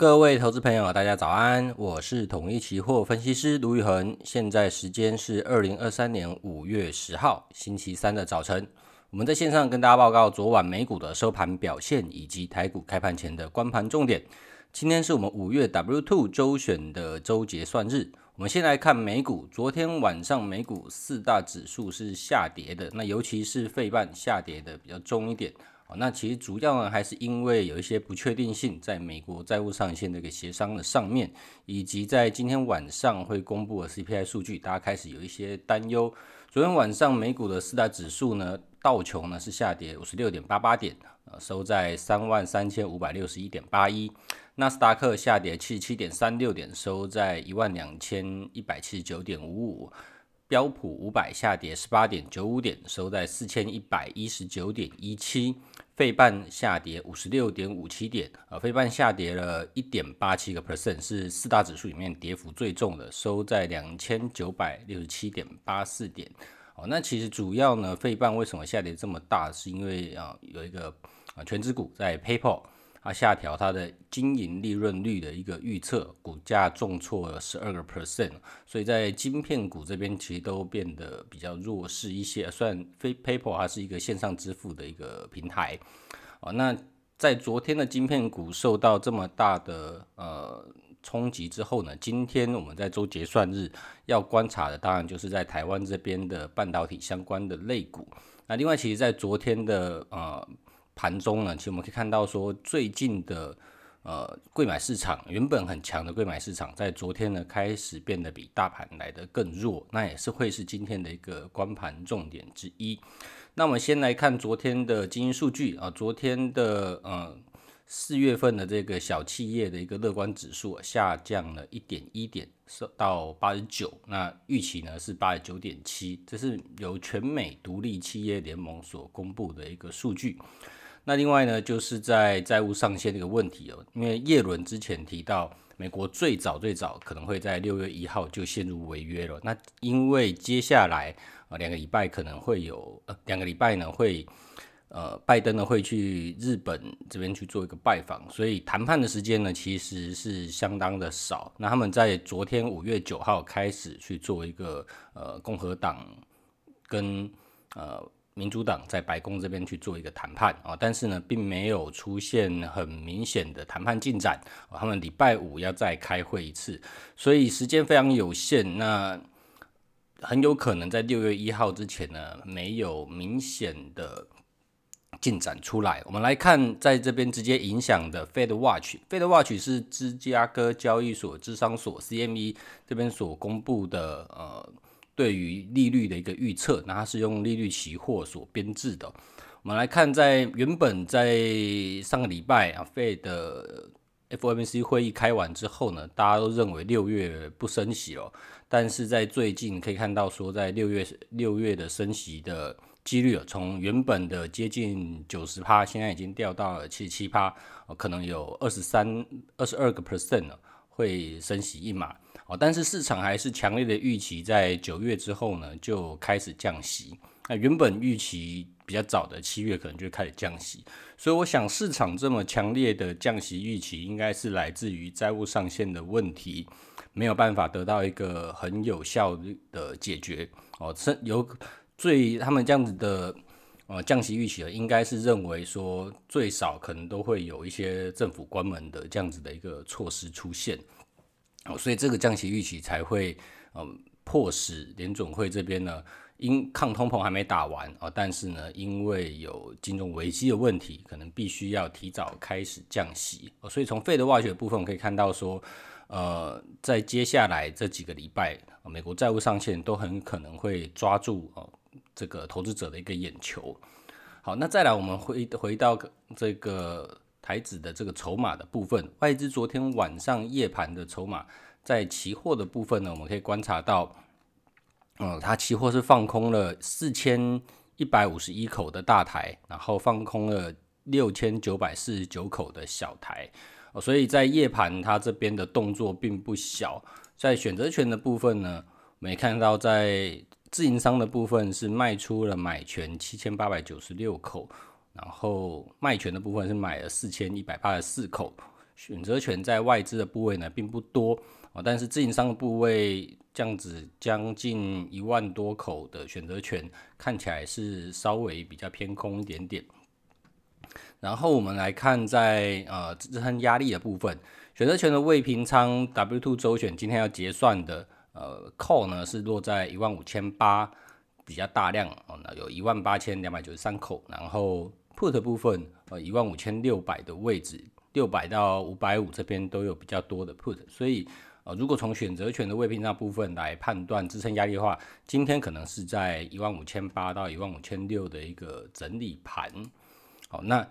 各位投资朋友，大家早安，我是统一期货分析师卢宇恒，现在时间是二零二三年五月十号星期三的早晨，我们在线上跟大家报告昨晚美股的收盘表现以及台股开盘前的观盘重点。今天是我们五月 W Two 周选的周结算日，我们先来看美股，昨天晚上美股四大指数是下跌的，那尤其是费半下跌的比较重一点。那其实主要呢，还是因为有一些不确定性，在美国债务上限这个协商的上面，以及在今天晚上会公布的 CPI 数据，大家开始有一些担忧。昨天晚上美股的四大指数呢，道琼呢是下跌五十六点八八点，呃，收在三万三千五百六十一点八一；纳斯达克下跌七十七点三六点，收在一万两千一百七十九点五五。标普五百下跌十八点九五点，收在四千一百一十九点一七。费半下跌五十六点五七点，呃，费半下跌了一点八七个 percent，是四大指数里面跌幅最重的，收在两千九百六十七点八四点。哦，那其实主要呢，费半为什么下跌这么大？是因为啊，有一个啊，全资股在 PayPal。它下调它的经营利润率的一个预测，股价重挫了十二个 percent，所以在晶片股这边其实都变得比较弱势一些。虽然非 PayPal 它是一个线上支付的一个平台，哦，那在昨天的晶片股受到这么大的呃冲击之后呢，今天我们在周结算日要观察的，当然就是在台湾这边的半导体相关的类股。那另外，其实在昨天的呃。盘中呢，其实我们可以看到说，最近的呃柜买市场原本很强的柜买市场，在昨天呢开始变得比大盘来得更弱，那也是会是今天的一个观盘重点之一。那我们先来看昨天的经营数据啊，昨天的呃四月份的这个小企业的一个乐观指数下降了一点一点，是到八十九，那预期呢是八十九点七，这是由全美独立企业联盟所公布的一个数据。那另外呢，就是在债务上限这个问题哦，因为叶伦之前提到，美国最早最早可能会在六月一号就陷入违约了。那因为接下来呃两个礼拜可能会有呃两个礼拜呢会呃拜登呢会去日本这边去做一个拜访，所以谈判的时间呢其实是相当的少。那他们在昨天五月九号开始去做一个呃共和党跟呃。民主党在白宫这边去做一个谈判啊，但是呢，并没有出现很明显的谈判进展。他们礼拜五要再开会一次，所以时间非常有限。那很有可能在六月一号之前呢，没有明显的进展出来。我们来看，在这边直接影响的 Fed Watch，Fed Watch 是芝加哥交易所智商所 CME 这边所公布的呃。对于利率的一个预测，那它是用利率期货所编制的。我们来看，在原本在上个礼拜啊，Fed 的 FOMC 会议开完之后呢，大家都认为六月不升息了。但是在最近可以看到说，在六月六月的升息的几率啊，从原本的接近九十趴，现在已经掉到了七十七趴，可能有二十三、二十二个 percent 呢，会升息一码。哦，但是市场还是强烈的预期，在九月之后呢，就开始降息。那原本预期比较早的七月可能就开始降息，所以我想市场这么强烈的降息预期，应该是来自于债务上限的问题没有办法得到一个很有效的解决。哦，是有最他们这样子的呃降息预期呢，应该是认为说最少可能都会有一些政府关门的这样子的一个措施出现。哦，所以这个降息预期才会，嗯，迫使联总会这边呢，因抗通膨还没打完啊，但是呢，因为有金融危机的问题，可能必须要提早开始降息。哦所以从 Fed Watch 的部分，我们可以看到说，呃，在接下来这几个礼拜，美国债务上限都很可能会抓住哦这个投资者的一个眼球。好，那再来我们回回到这个。台指的这个筹码的部分，外资昨天晚上夜盘的筹码，在期货的部分呢，我们可以观察到，嗯，它期货是放空了四千一百五十一口的大台，然后放空了六千九百四十九口的小台，所以在夜盘它这边的动作并不小。在选择权的部分呢，我们也看到在自营商的部分是卖出了买权七千八百九十六口。然后卖权的部分是买了四千一百八十四口，选择权在外资的部位呢并不多啊，但是自营商的部位这样子将近一万多口的选择权，看起来是稍微比较偏空一点点。然后我们来看在呃支撑压力的部分，选择权的未平仓 W two 周选今天要结算的呃 call 呢是落在一万五千八，比较大量哦，那有一万八千两百九十三口，然后 put 部分呃一万五千六百的位置，六百到五百五这边都有比较多的 put，所以呃如果从选择权的未平仓部分来判断支撑压力的话，今天可能是在一万五千八到一万五千六的一个整理盘，好那。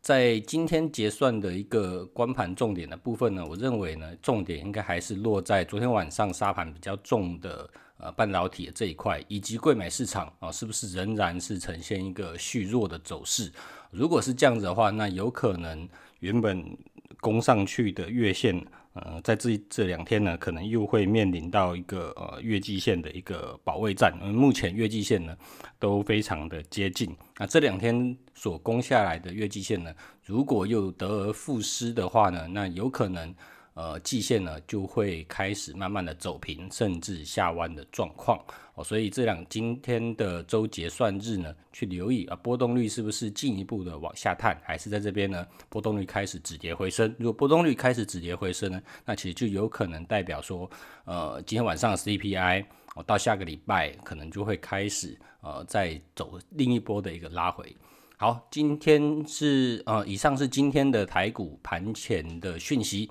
在今天结算的一个关盘重点的部分呢，我认为呢，重点应该还是落在昨天晚上杀盘比较重的呃半导体的这一块，以及柜买市场啊，是不是仍然是呈现一个续弱的走势？如果是这样子的话，那有可能原本攻上去的月线。呃，在这这两天呢，可能又会面临到一个呃月季线的一个保卫战。目前月季线呢都非常的接近。那这两天所攻下来的月季线呢，如果又得而复失的话呢，那有可能。呃，季线呢就会开始慢慢的走平，甚至下弯的状况哦，所以这两今天的周结算日呢，去留意啊，波动率是不是进一步的往下探，还是在这边呢？波动率开始止跌回升。如果波动率开始止跌回升呢，那其实就有可能代表说，呃，今天晚上的 CPI 哦，到下个礼拜可能就会开始呃，再走另一波的一个拉回。好，今天是呃，以上是今天的台股盘前的讯息。